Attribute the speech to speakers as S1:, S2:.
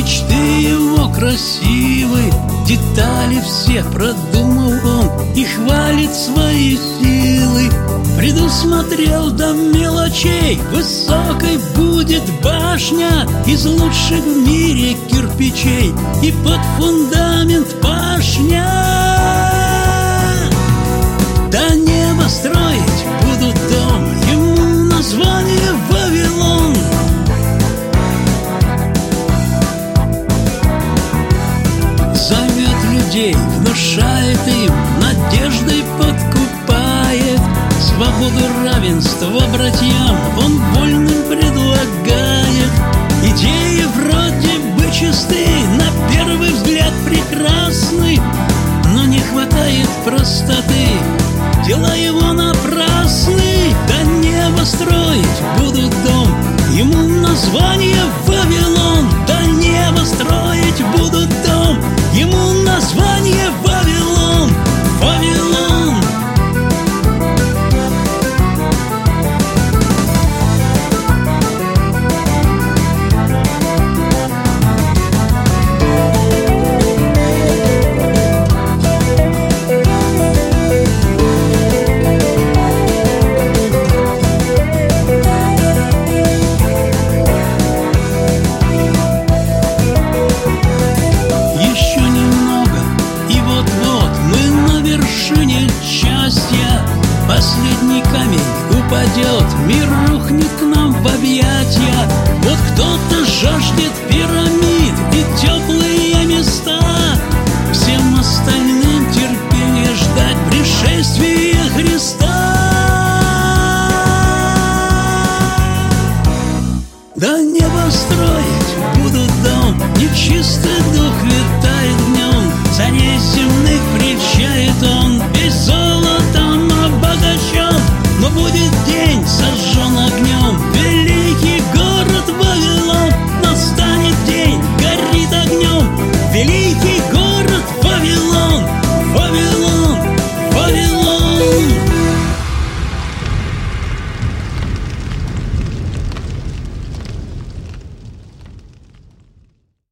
S1: Мечты его красивы Детали все продумал он И хвалит свои силы. Предусмотрел до мелочей Высокой будет башня Из лучших в мире кирпичей И под фундамент пашня До неба строить людей, внушает им Надеждой подкупает. Свободу, равенство братьям Он вольным предлагает. Идеи вроде бы чисты На первый взгляд прекрасны Но не хватает простоты. Дела его напрасны До неба строить будут дом. Ему название ни камень упадет, мир рухнет к нам в объятия. Вот кто-то жаждет пирамид и теплые места. Всем остальным терпение ждать пришествия Христа. Да небо строить будут дом, нечистый дух летать.